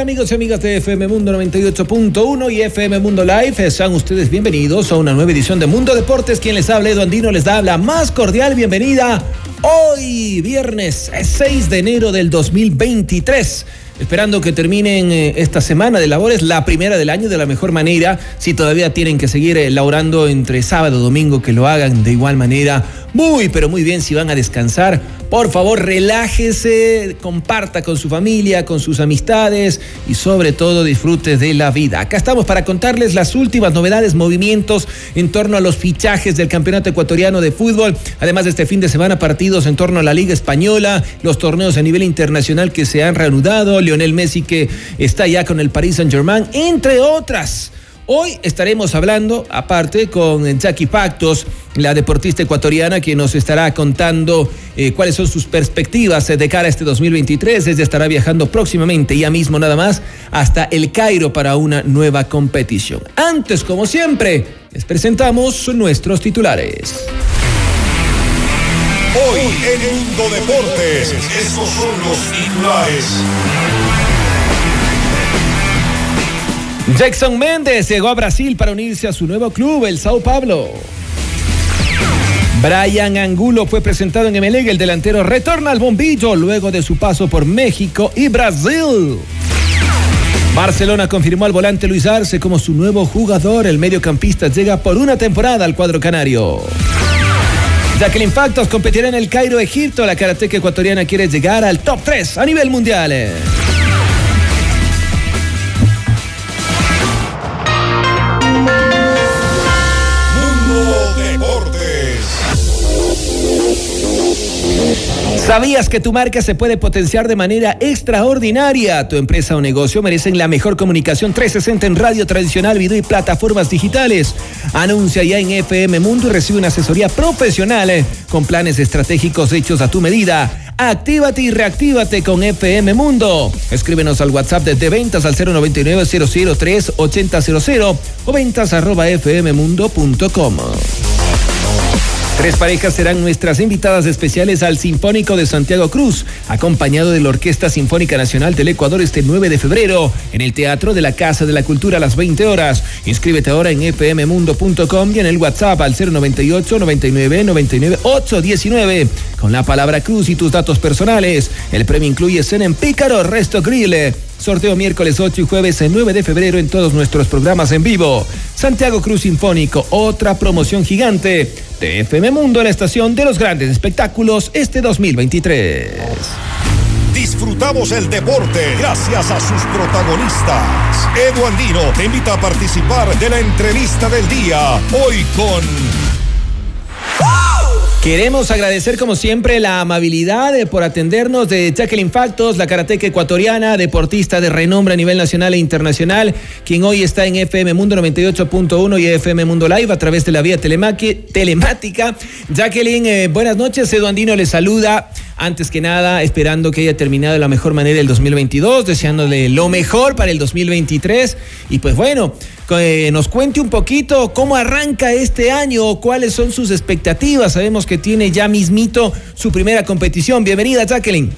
Amigos y amigas de FM Mundo 98.1 y FM Mundo Live? Sean ustedes bienvenidos a una nueva edición de Mundo Deportes. Quien les habla, Edu Andino, les da la más cordial bienvenida hoy, viernes 6 de enero del 2023 esperando que terminen eh, esta semana de labores, la primera del año, de la mejor manera. Si todavía tienen que seguir eh, laborando entre sábado y domingo, que lo hagan de igual manera. Muy, pero muy bien si van a descansar. Por favor, relájese, comparta con su familia, con sus amistades y sobre todo disfrute de la vida. Acá estamos para contarles las últimas novedades, movimientos en torno a los fichajes del Campeonato Ecuatoriano de Fútbol. Además de este fin de semana, partidos en torno a la Liga Española, los torneos a nivel internacional que se han reanudado Lionel Messi que está ya con el Paris Saint Germain, entre otras. Hoy estaremos hablando, aparte, con Jackie Pactos, la deportista ecuatoriana, que nos estará contando eh, cuáles son sus perspectivas de cara a este 2023. Ella estará viajando próximamente, ya mismo nada más, hasta el Cairo para una nueva competición. Antes, como siempre, les presentamos nuestros titulares. Hoy en Mundo Deportes, estos son los titulares. Jackson Méndez llegó a Brasil para unirse a su nuevo club, el Sao Paulo. Brian Angulo fue presentado en Emelec. El delantero retorna al bombillo luego de su paso por México y Brasil. Barcelona confirmó al volante Luis Arce como su nuevo jugador. El mediocampista llega por una temporada al cuadro canario. Jacqueline Factos competirá en el Cairo, Egipto. La karateca ecuatoriana quiere llegar al top 3 a nivel mundial. ¿Sabías que tu marca se puede potenciar de manera extraordinaria? Tu empresa o negocio merecen la mejor comunicación 360 en radio tradicional, video y plataformas digitales. Anuncia ya en FM Mundo y recibe una asesoría profesional eh, con planes estratégicos hechos a tu medida. Actívate y reactívate con FM Mundo. Escríbenos al WhatsApp de, ventas al 099 003 8000 o ventas arroba fmmundo.com. Tres parejas serán nuestras invitadas especiales al Sinfónico de Santiago Cruz, acompañado de la Orquesta Sinfónica Nacional del Ecuador este 9 de febrero en el Teatro de la Casa de la Cultura a las 20 horas. Inscríbete ahora en fmmundo.com y en el WhatsApp al 098 99 99 819 con la palabra Cruz y tus datos personales. El premio incluye cena en Pícaro Resto Grill. Sorteo miércoles 8 y jueves 9 de febrero en todos nuestros programas en vivo. Santiago Cruz Sinfónico, otra promoción gigante de FM Mundo, la estación de los grandes espectáculos este 2023. Disfrutamos el deporte gracias a sus protagonistas. Edu Andino te invita a participar de la entrevista del día. Hoy con Queremos agradecer como siempre la amabilidad eh, por atendernos de Jacqueline Factos, la karateca ecuatoriana, deportista de renombre a nivel nacional e internacional, quien hoy está en FM Mundo 98.1 y FM Mundo Live a través de la vía telemática. Jacqueline, eh, buenas noches, Eduandino le saluda. Antes que nada, esperando que haya terminado de la mejor manera el 2022, deseándole lo mejor para el 2023. Y pues bueno, que nos cuente un poquito cómo arranca este año, cuáles son sus expectativas. Sabemos que tiene ya mismito su primera competición. Bienvenida, Jacqueline.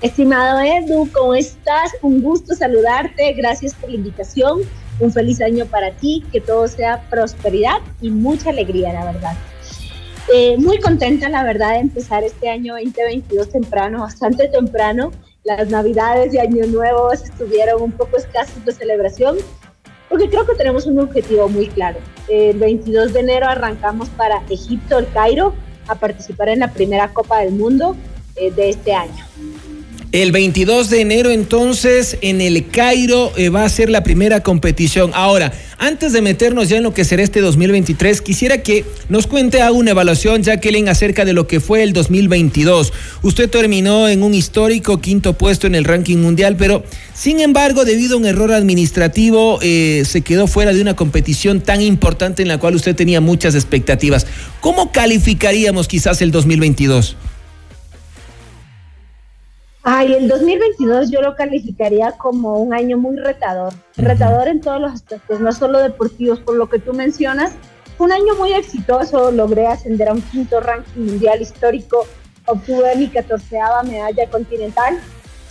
Estimado Edu, ¿cómo estás? Un gusto saludarte. Gracias por la invitación. Un feliz año para ti, que todo sea prosperidad y mucha alegría, la verdad. Eh, muy contenta, la verdad, de empezar este año 2022 temprano, bastante temprano. Las navidades y año nuevo estuvieron un poco escasos de celebración, porque creo que tenemos un objetivo muy claro. El 22 de enero arrancamos para Egipto, el Cairo, a participar en la primera Copa del Mundo eh, de este año. El 22 de enero entonces en el Cairo eh, va a ser la primera competición. Ahora, antes de meternos ya en lo que será este 2023, quisiera que nos cuente haga una evaluación, Jacqueline, acerca de lo que fue el 2022. Usted terminó en un histórico quinto puesto en el ranking mundial, pero sin embargo, debido a un error administrativo, eh, se quedó fuera de una competición tan importante en la cual usted tenía muchas expectativas. ¿Cómo calificaríamos quizás el 2022? Ay, el 2022 yo lo calificaría como un año muy retador, retador en todos los aspectos, no solo deportivos, por lo que tú mencionas. Fue un año muy exitoso, logré ascender a un quinto ranking mundial histórico, obtuve mi catorceava medalla continental,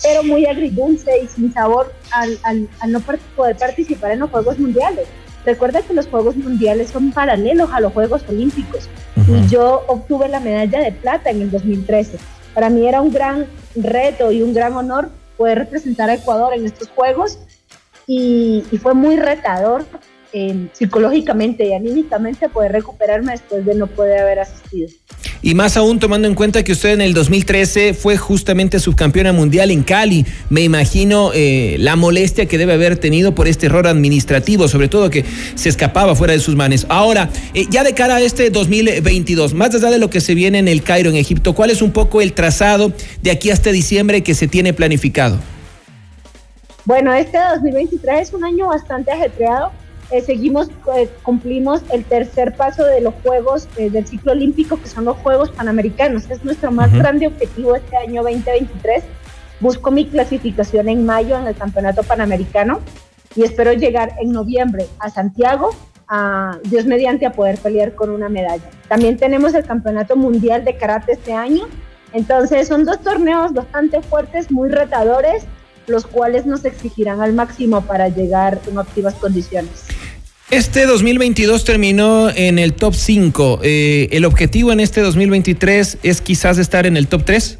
pero muy agridulce y sin sabor al, no poder participar en los Juegos Mundiales. Recuerda que los Juegos Mundiales son paralelos a los Juegos Olímpicos y yo obtuve la medalla de plata en el 2013. Para mí era un gran reto y un gran honor poder representar a Ecuador en estos Juegos y, fue muy retador eh, psicológicamente y anímicamente poder recuperarme después de no poder haber asistido. Y más aún tomando en cuenta que usted en el 2013 fue justamente subcampeona mundial en Cali. Me imagino eh, la molestia que debe haber tenido por este error administrativo, sobre todo que se escapaba fuera de sus manos. Ahora, eh, ya de cara a este 2022, más allá de lo que se viene en el Cairo, en Egipto, ¿cuál es un poco el trazado de aquí hasta diciembre que se tiene planificado? Bueno, este 2023 es un año bastante ajetreado eh, seguimos, eh, cumplimos el tercer paso de los Juegos eh, del ciclo olímpico, que son los Juegos Panamericanos. Es nuestro más grande objetivo este año 2023. Busco mi clasificación en mayo en el Campeonato Panamericano y espero llegar en noviembre a Santiago, a Dios mediante, a poder pelear con una medalla. También tenemos el Campeonato Mundial de Karate este año. Entonces son dos torneos bastante fuertes, muy retadores, los cuales nos exigirán al máximo para llegar en óptimas condiciones. Este 2022 terminó en el top 5. Eh, ¿El objetivo en este 2023 es quizás estar en el top 3?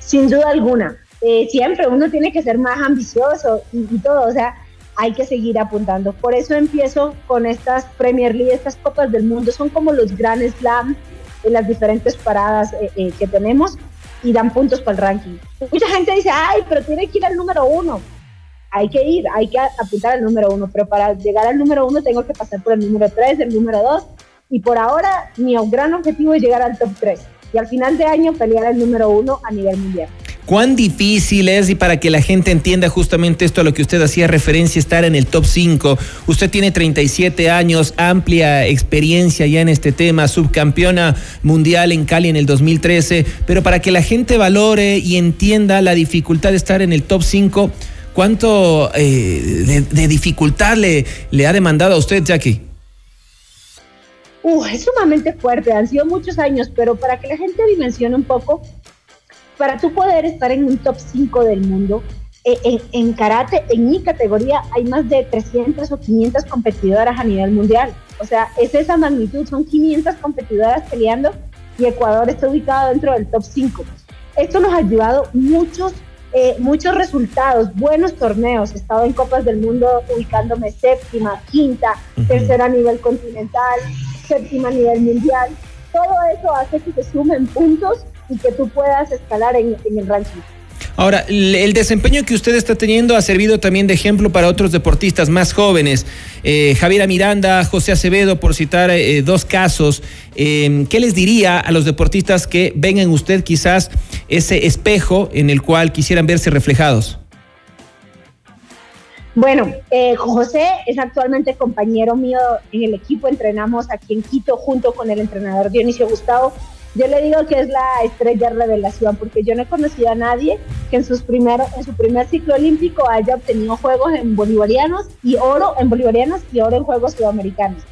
Sin duda alguna. Eh, siempre uno tiene que ser más ambicioso y, todo, o sea, hay que seguir apuntando. Por eso empiezo con estas Premier League, estas Copas del Mundo, son como los Grand Slam en las diferentes paradas eh, que tenemos y dan puntos para el ranking. Mucha gente dice, ay, pero tiene que ir al número uno hay que ir, hay que apuntar al número uno, pero para llegar al número uno tengo que pasar por el número tres, el número dos, y por ahora mi gran objetivo es llegar al top tres y al final de año pelear el número uno a nivel mundial. ¿Cuán difícil es, y para que la gente entienda justamente esto a lo que usted hacía referencia, estar en el top 5? Usted tiene 37 años, amplia experiencia ya en este tema, subcampeona mundial en Cali en el 2013, pero para que la gente valore y entienda la dificultad de estar en el top 5, ¿Cuánto eh, de, dificultad le, le ha demandado a usted, Jackie? Uh, es sumamente fuerte, han sido muchos años, pero para que la gente dimensione un poco, para tú poder estar en un top 5 del mundo, eh, en, en, karate, en mi categoría, hay más de 300 o 500 competidoras a nivel mundial. O sea, es esa magnitud, son 500 competidoras peleando y Ecuador está ubicado dentro del top 5. Esto nos ha ayudado muchos eh, muchos resultados, buenos torneos. He estado en Copas del Mundo ubicándome séptima, quinta, tercera a nivel continental, séptima a nivel mundial. Todo eso hace que se sumen puntos y que tú puedas escalar en el ranking. Ahora, el desempeño que usted está teniendo ha servido también de ejemplo para otros deportistas más jóvenes. Eh, Javiera Miranda, José Acevedo, por citar eh, dos casos. Em, ¿Qué les diría a los deportistas que ven en usted quizás ese espejo en el cual quisieran verse reflejados? Bueno, eh, José es actualmente compañero mío en el equipo, entrenamos aquí en Quito junto con el entrenador Dionisio Gustavo yo le digo que es la estrella revelación, porque yo no he conocido a nadie que en, sus primeros, en su primer ciclo olímpico haya obtenido juegos en bolivarianos y oro en bolivarianos y oro en juegos sudamericanos.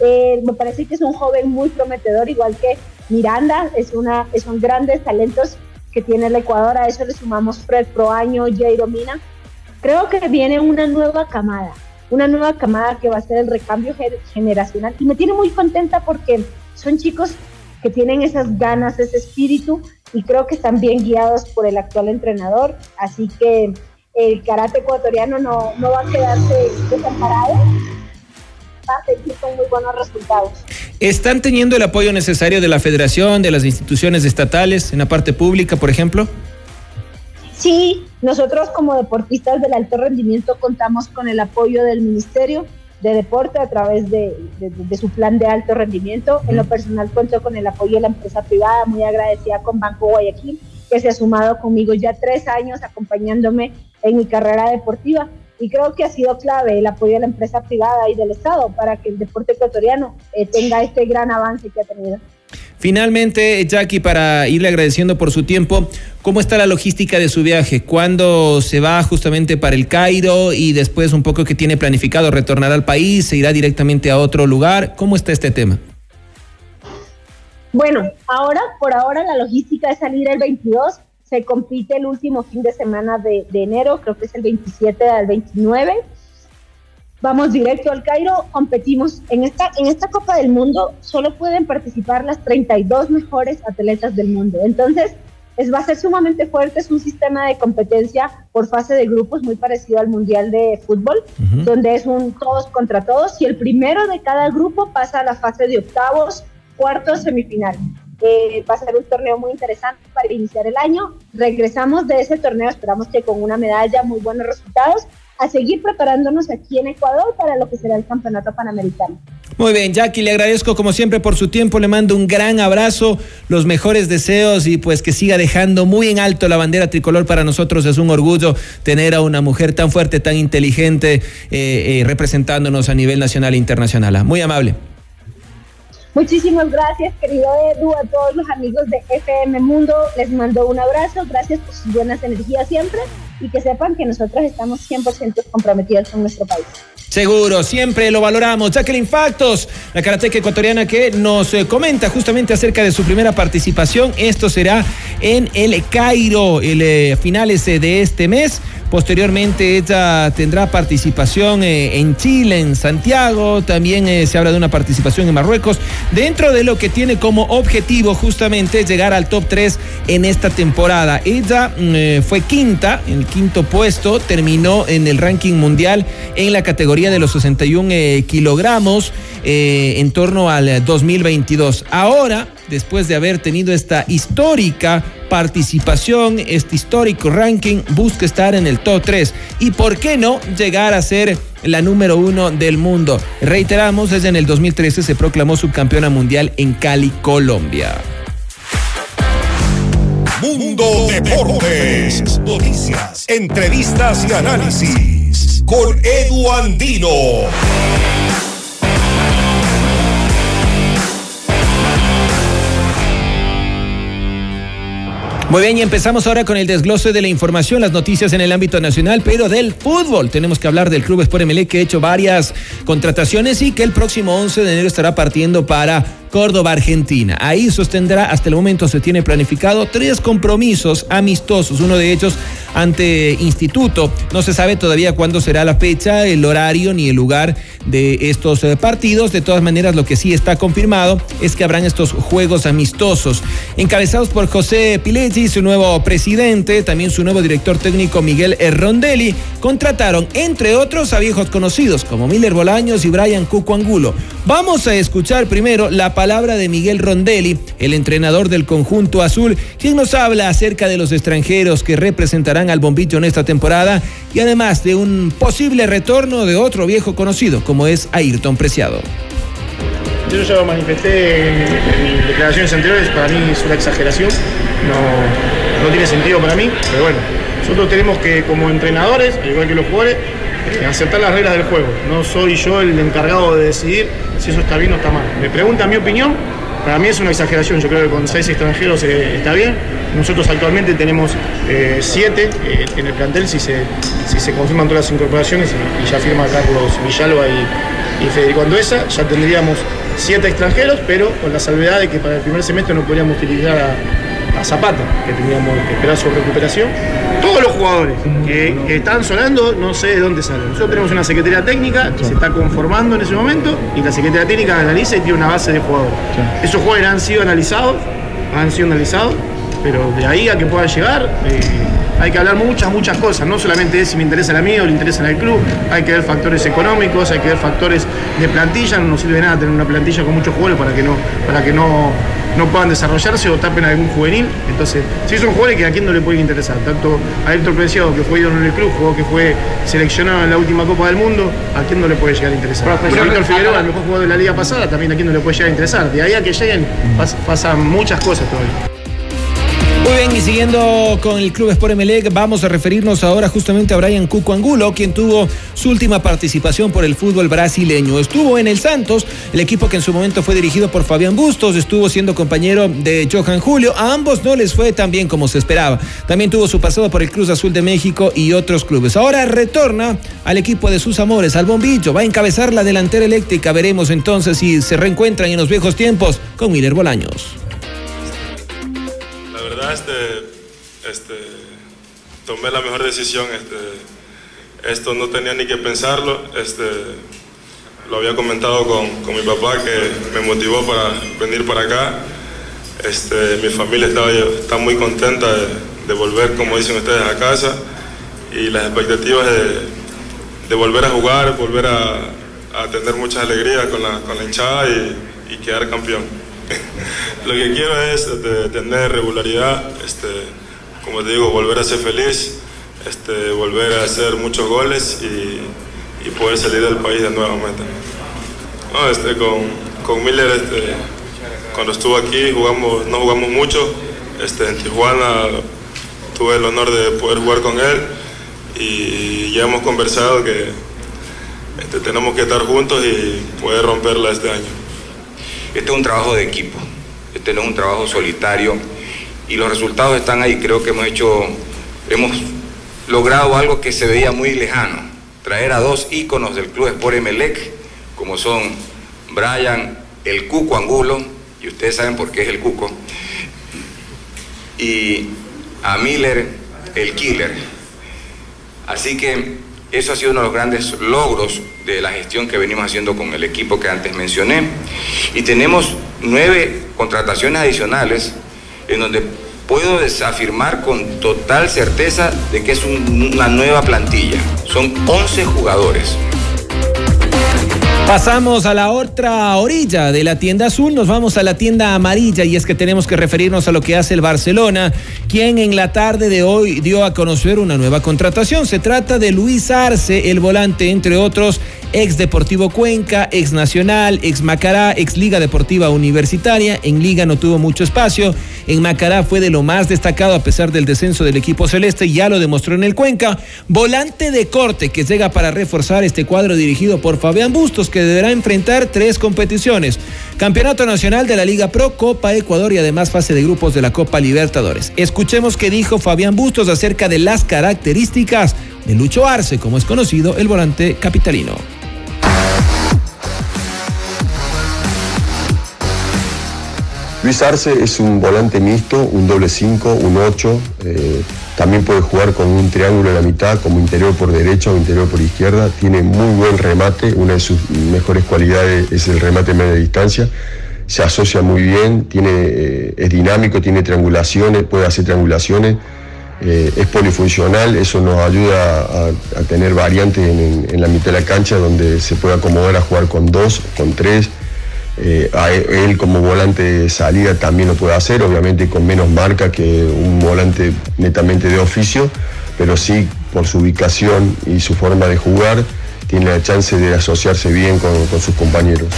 Eh, me parece que es un joven muy prometedor, igual que Miranda, es una, son grandes talentos que tiene el Ecuador, a eso le sumamos Fred Proaño, Jairo Mina. Creo que viene una nueva camada, una nueva camada que va a ser el recambio generacional y me tiene muy contenta porque son chicos que tienen esas ganas, ese espíritu y creo que están bien guiados por el actual entrenador. Así que el karate ecuatoriano no, no va a quedarse desamparado, va a seguir con muy buenos resultados. ¿Están teniendo el apoyo necesario de la federación, de las instituciones estatales, en la parte pública, por ejemplo? Sí, nosotros como deportistas del alto rendimiento contamos con el apoyo del Ministerio de Deporte a través de, su plan de alto rendimiento. En lo personal cuento con el apoyo de la empresa privada, muy agradecida con Banco Guayaquil, que se ha sumado conmigo ya tres años acompañándome en mi carrera deportiva. Y creo que ha sido clave el apoyo de la empresa privada y del Estado para que el deporte ecuatoriano eh, tenga este gran avance que ha tenido. Finalmente, Jackie, para irle agradeciendo por su tiempo, ¿cómo está la logística de su viaje? ¿Cuándo se va justamente para el Cairo y después un poco que tiene planificado retornar al país, se irá directamente a otro lugar? ¿Cómo está este tema? Bueno, ahora, por ahora la logística es salir el 22, se compite el último fin de semana de, de enero, creo que es el 27 al 29 vamos directo al Cairo, competimos en esta, en esta Copa del Mundo, solo pueden participar las 32 mejores atletas del mundo. Entonces, es, va a ser sumamente fuerte, es un sistema de competencia por fase de grupos muy parecido al Mundial de Fútbol, donde es un todos contra todos y el primero de cada grupo pasa a la fase de octavos, cuartos, semifinal. Eh, va a ser un torneo muy interesante para iniciar el año. Regresamos de ese torneo, esperamos que con una medalla, muy buenos resultados a seguir preparándonos aquí en Ecuador para lo que será el Campeonato Panamericano. Muy bien, Jackie, le agradezco como siempre por su tiempo, le mando un gran abrazo, los mejores deseos y pues que siga dejando muy en alto la bandera tricolor para nosotros. Es un orgullo tener a una mujer tan fuerte, tan inteligente, eh, eh, representándonos a nivel nacional e internacional. Muy amable. Muchísimas gracias, querido Edu, a todos los amigos de FM Mundo. Les mando un abrazo, gracias por sus buenas energías siempre y que sepan que nosotros estamos 100% comprometidos con nuestro país. Seguro, siempre lo valoramos. Jacqueline Factos, la karateca ecuatoriana que nos eh, comenta justamente acerca de su primera participación. Esto será en el Cairo, el eh, finales eh, de este mes. Posteriormente ella tendrá participación en Chile, en Santiago, también se habla de una participación en Marruecos, dentro de lo que tiene como objetivo justamente llegar al top 3 en esta temporada. Ella mm, fue quinta, en el quinto puesto, terminó en el ranking mundial en la de los 61 eh, kilogramos eh, en torno al 2022. Ahora, después de haber tenido esta histórica participación, este histórico ranking, busca estar en el top 3 y, ¿por qué no, llegar a ser la número uno del mundo? Reiteramos, desde en el 2013 se proclamó subcampeona mundial en Cali, Colombia. Mundo Deportes, noticias, entrevistas y análisis con Edu Andino. Muy bien, y empezamos ahora con el desglose de la información, las noticias en el ámbito nacional, pero del fútbol. Tenemos que hablar del Club Sport MLE que ha hecho varias contrataciones y que el próximo 11 de enero estará partiendo para Córdoba, Argentina. Ahí sostendrá, hasta el momento se tiene planificado tres compromisos amistosos, uno de ellos ante Instituto. No se sabe todavía cuándo será la fecha, el horario ni el lugar de estos eh, partidos. De todas maneras, lo que sí está confirmado es que habrán estos juegos amistosos, encabezados por José Pileggi, su nuevo presidente, también su nuevo director técnico Miguel Rondelli. Contrataron, entre otros, a viejos conocidos como Miller Bolaños y Brian Cuco Angulo. Vamos a escuchar primero la palabra de Miguel Rondelli, el entrenador del conjunto azul, quien nos habla acerca de los extranjeros que representarán al bombillo en esta temporada y además de un posible retorno de otro viejo conocido como es Ayrton Preciado. Yo ya lo manifesté en, declaraciones anteriores, para mí es una exageración, no, no tiene sentido para mí, pero bueno, nosotros tenemos que como entrenadores, al igual que los jugadores, aceptar las reglas del juego. No soy yo el encargado de decidir si eso está bien o está mal. Me preguntan mi opinión, para mí es una exageración, yo creo que con seis extranjeros eh, está bien. Nosotros actualmente tenemos eh, siete en el plantel si se, si se confirman todas las incorporaciones y, ya firma Carlos Villalba y, y Federico Anduesa, ya tendríamos siete extranjeros, pero con la salvedad de que para el primer semestre no podríamos utilizar a, a Zapata, que teníamos que esperar su recuperación todos los jugadores que, están sonando, no sé de dónde salen. Nosotros tenemos una secretaría técnica que se está conformando en ese momento y la secretaría técnica analiza y tiene una base de jugadores. Esos jugadores han sido analizados, han sido analizados, pero de ahí a que puedan llegar, eh, hay que hablar muchas, muchas cosas, no solamente es si me interesa a mí o le interesa al club, hay que ver factores económicos, hay que ver factores de plantilla, no nos sirve nada tener una plantilla con muchos jugadores para que no, para que no, no puedan desarrollarse o tapen a algún juvenil. Entonces, si son jugadores que a quién no le pueden interesar, tanto a Héctor Preciado, que fue ídolo en el club, jugó que fue seleccionado en la última Copa del Mundo, a quién no le puede llegar a interesar. Pero Víctor Figueroa, el mejor jugador de la liga pasada, también a quién no le puede llegar a interesar. De ahí a que lleguen pasan muchas cosas todavía. Muy bien, y siguiendo con el Club Sport Emelec, vamos a referirnos ahora justamente a Brian Cuco Angulo, quien tuvo su última participación por el fútbol brasileño. Estuvo en el Santos, el equipo que en su momento fue dirigido por Fabián Bustos, estuvo siendo compañero de Johan Julio. A ambos no les fue tan bien como se esperaba. También tuvo su pasado por el Cruz Azul de México y otros clubes. Ahora retorna al equipo de sus amores, al bombillo, va a encabezar la delantera eléctrica. Veremos entonces si se reencuentran en los viejos tiempos con Miller Bolaños este, este, tomé la mejor decisión. Este, esto no tenía ni que pensarlo. Este, lo había comentado con, con mi papá que me motivó para venir para acá. Este, mi familia está, está muy contenta de, volver, como dicen ustedes, a casa y las expectativas de, de volver a jugar, volver a, tener muchas alegrías con la, con la hinchada y quedar campeón. Lo que quiero es este, tener regularidad, este, como te digo, volver a ser feliz, este, volver a hacer muchos goles y, poder salir del país de nuevamente. No, este, con, con Miller, este, cuando estuvo aquí, jugamos, no jugamos mucho. Este, en Tijuana tuve el honor de poder jugar con él y ya hemos conversado que este, tenemos que estar juntos y poder romperla este año. Este es un trabajo de equipo, este no es un trabajo solitario y los resultados están ahí. Creo que hemos hecho, hemos logrado algo que se veía muy lejano, traer a dos íconos del Club Sport Emelec, como son Brian, el Cuco Angulo, y ustedes saben por qué es el Cuco, y a Miller, el Killer. Así que eso ha sido uno de los grandes logros de la gestión que venimos haciendo con el equipo que antes mencioné. Y tenemos nueve contrataciones adicionales en donde puedo afirmar con total certeza de que es una nueva plantilla. Son 11 jugadores. Pasamos a la otra orilla de la tienda azul, nos vamos a la tienda amarilla y es que tenemos que referirnos a lo que hace el Barcelona, quien en la tarde de hoy dio a conocer una nueva contratación. Se trata de Luis Arce, el volante, entre otros, ex Deportivo Cuenca, ex Nacional, ex Macará, ex Liga Deportiva Universitaria. En Liga no tuvo mucho espacio. En Macará fue de lo más destacado a pesar del descenso del equipo celeste, ya lo demostró en el Cuenca. Volante de corte que llega para reforzar este cuadro dirigido por Fabián Bustos, que deberá enfrentar tres competiciones. Campeonato Nacional de la Liga Pro, Copa Ecuador y además fase de grupos de la Copa Libertadores. Escuchemos qué dijo Fabián Bustos acerca de las características de Lucho Arce, como es conocido el volante capitalino. Luis Arce es un volante mixto, un doble 5, un 8. Eh, también puede jugar con un triángulo en la mitad, como interior por derecha o interior por izquierda. Tiene muy buen remate. Una de sus mejores cualidades es el remate media distancia. Se asocia muy bien, tiene, eh, es dinámico, tiene triangulaciones, puede hacer triangulaciones. Eh, es polifuncional, eso nos ayuda a, tener variantes en, en, la mitad de la cancha donde se puede acomodar a jugar con dos, con tres eh, e, él como volante de salida también lo puede hacer, obviamente con menos marca que un volante netamente de oficio, pero sí por su ubicación y su forma de jugar tiene la chance de asociarse bien con sus compañeros.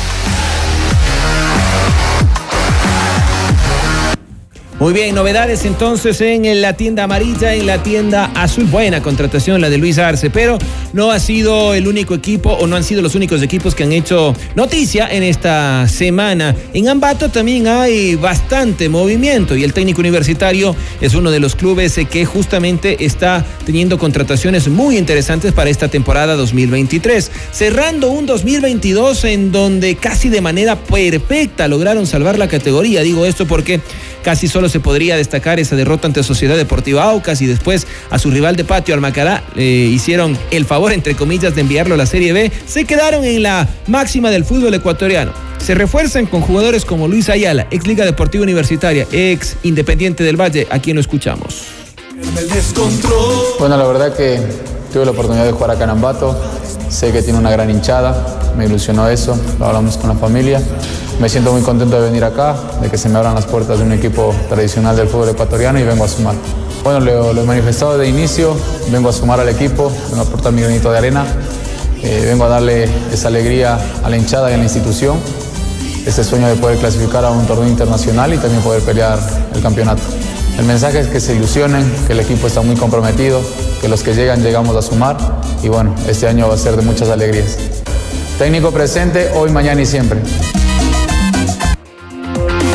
Muy bien, novedades entonces en la tienda amarilla, en la tienda azul. Buena contratación la de Luis Arce, pero no ha sido el único equipo o no han sido los únicos equipos que han hecho noticia en esta semana. En Ambato también hay bastante movimiento y el técnico universitario es uno de los clubes que justamente está teniendo contrataciones muy interesantes para esta temporada 2023. Cerrando un 2022 en donde casi de manera perfecta lograron salvar la categoría. Digo esto porque casi solo se podría destacar esa derrota ante Sociedad Deportiva Aucas y después a su rival de patio Almacará le hicieron el favor, entre comillas, de enviarlo a la Serie B. Se quedaron en la máxima del fútbol ecuatoriano. Se refuerzan con jugadores como Luis Ayala, ex Liga Deportiva Universitaria, ex Independiente del Valle, a quien lo escuchamos. Bueno, la verdad que tuve la oportunidad de jugar acá en Ambato. Sé que tiene una gran hinchada, me ilusionó eso, lo hablamos con la familia. Me siento muy contento de venir acá, de que se me abran las puertas de un equipo tradicional del fútbol ecuatoriano y vengo a sumar. Bueno, lo, he manifestado de inicio, vengo a sumar al equipo, vengo a aportar mi granito de arena, eh, vengo a darle esa alegría a la hinchada y a la institución, ese sueño de poder clasificar a un torneo internacional y también poder pelear el campeonato. El mensaje es que se ilusionen, que el equipo está muy comprometido, que los que llegan llegamos a sumar y bueno, este año va a ser de muchas alegrías. Técnico presente hoy, mañana y siempre.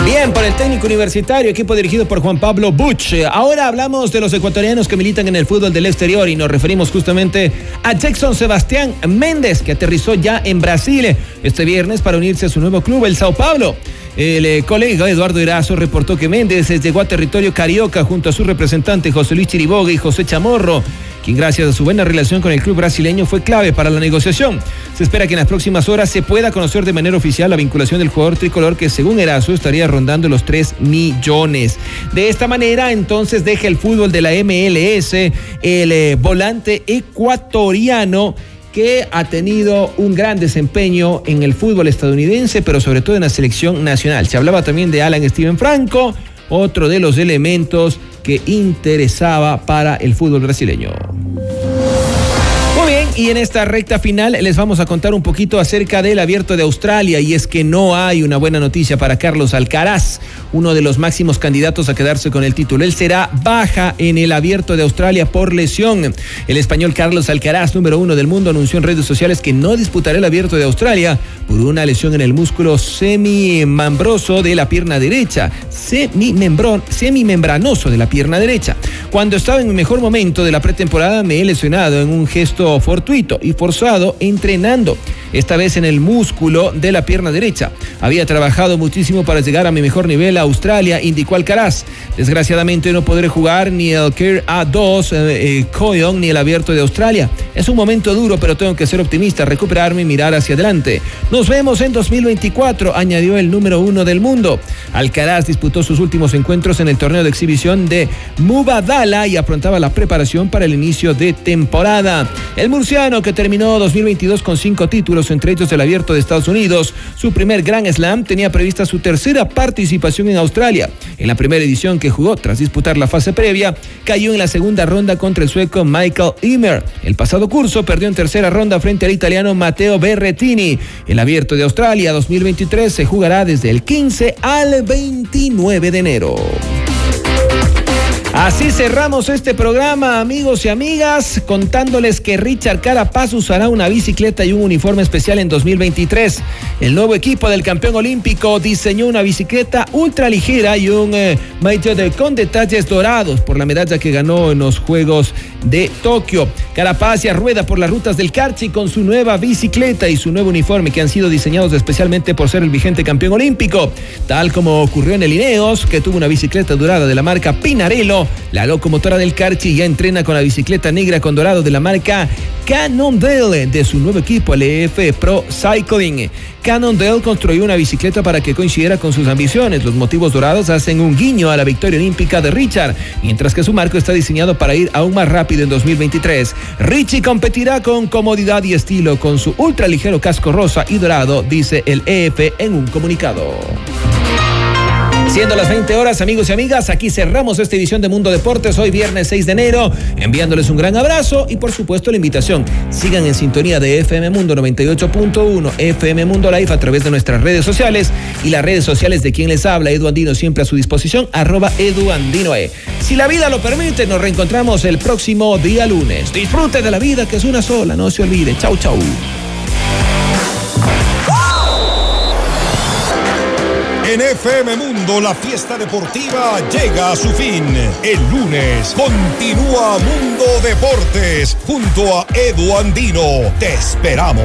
Bien, por el técnico universitario, equipo dirigido por Juan Pablo Butch. Ahora hablamos de los ecuatorianos que militan en el fútbol del exterior y nos referimos justamente a Jackson Sebastián Méndez, que aterrizó ya en Brasil este viernes para unirse a su nuevo club, el Sao Paulo. El eh, colega Eduardo Erazo reportó que Méndez llegó a territorio carioca junto a su representante José Luis Chiriboga y José Chamorro quien gracias a su buena relación con el club brasileño fue clave para la negociación. Se espera que en las próximas horas se pueda conocer de manera oficial la vinculación del jugador tricolor que según Erazo estaría rondando los 3 millones. De esta manera entonces deja el fútbol de la MLS el eh, volante ecuatoriano que ha tenido un gran desempeño en el fútbol estadounidense, pero sobre todo en la selección nacional. Se hablaba también de Alan Steven Franco, otro de los elementos que interesaba para el fútbol brasileño. Y en esta recta final les vamos a contar un poquito acerca del abierto de Australia y es que no hay una buena noticia para Carlos Alcaraz, uno de los máximos candidatos a quedarse con el título. Él será baja en el abierto de Australia por lesión. El español Carlos Alcaraz, número uno del mundo, anunció en redes sociales que no disputará el abierto de Australia por una lesión en el músculo semimembroso de la pierna derecha, semimembranoso de la pierna derecha. Cuando estaba en mi mejor momento de la pretemporada me he lesionado en un gesto y forzado entrenando, esta vez en el músculo de la pierna derecha. Había trabajado muchísimo para llegar a mi mejor nivel a Australia, indicó Alcaraz. Desgraciadamente no podré jugar ni el Care A2 eh, eh ni el abierto de Australia. Es un momento duro, pero tengo que ser optimista, recuperarme y mirar hacia adelante. Nos vemos en 2024, añadió el número uno del mundo. Alcaraz disputó sus últimos encuentros en el torneo de exhibición de Mubadala y afrontaba la preparación para el inicio de temporada. El que terminó 2022 con cinco títulos, entre ellos el abierto de Estados Unidos, su primer Grand Slam, tenía prevista su tercera participación en Australia. En la primera edición que jugó tras disputar la fase previa, cayó en la segunda ronda contra el sueco Michael Imer. El pasado curso perdió en tercera ronda frente al italiano Matteo Berrettini. El abierto de Australia 2023 se jugará desde el 15 al 29 de enero. Así cerramos este programa, amigos y amigas, contándoles que Richard Carapaz usará una bicicleta y un uniforme especial en 2023. El nuevo equipo del campeón olímpico diseñó una bicicleta ultra ligera y un eh, de, con detalles dorados por la medalla que ganó en los Juegos de Tokio. Carapaz ya rueda por las rutas del Carchi con su nueva bicicleta y su nuevo uniforme que han sido diseñados especialmente por ser el vigente campeón olímpico, tal como ocurrió en el Ineos, que tuvo una bicicleta dorada de la marca Pinarello la locomotora del Carchi ya entrena con la bicicleta negra con dorado de la marca Cannondale de su nuevo equipo, el EF Pro Cycling. Cannondale construyó una bicicleta para que coincidiera con sus ambiciones. Los motivos dorados hacen un guiño a la victoria olímpica de Richard, mientras que su marco está diseñado para ir aún más rápido en 2023. Richie competirá con comodidad y estilo con su ultra ligero casco rosa y dorado, dice el EF en un comunicado. Siendo las 20 horas, amigos y amigas, aquí cerramos esta edición de Mundo Deportes, hoy viernes 6 de enero, enviándoles un gran abrazo y por supuesto la invitación. Sigan en sintonía de FM Mundo 98.1, FM Mundo Live a través de nuestras redes sociales y las redes sociales de quien les habla, Edu Andino, siempre a su disposición, arroba Edu e. Si la vida lo permite, nos reencontramos el próximo día lunes. Disfrute de la vida que es una sola, no se olvide. Chau, chau. FM Mundo la fiesta deportiva llega a su fin. El lunes continúa Mundo Deportes junto a Edu Andino. Te esperamos.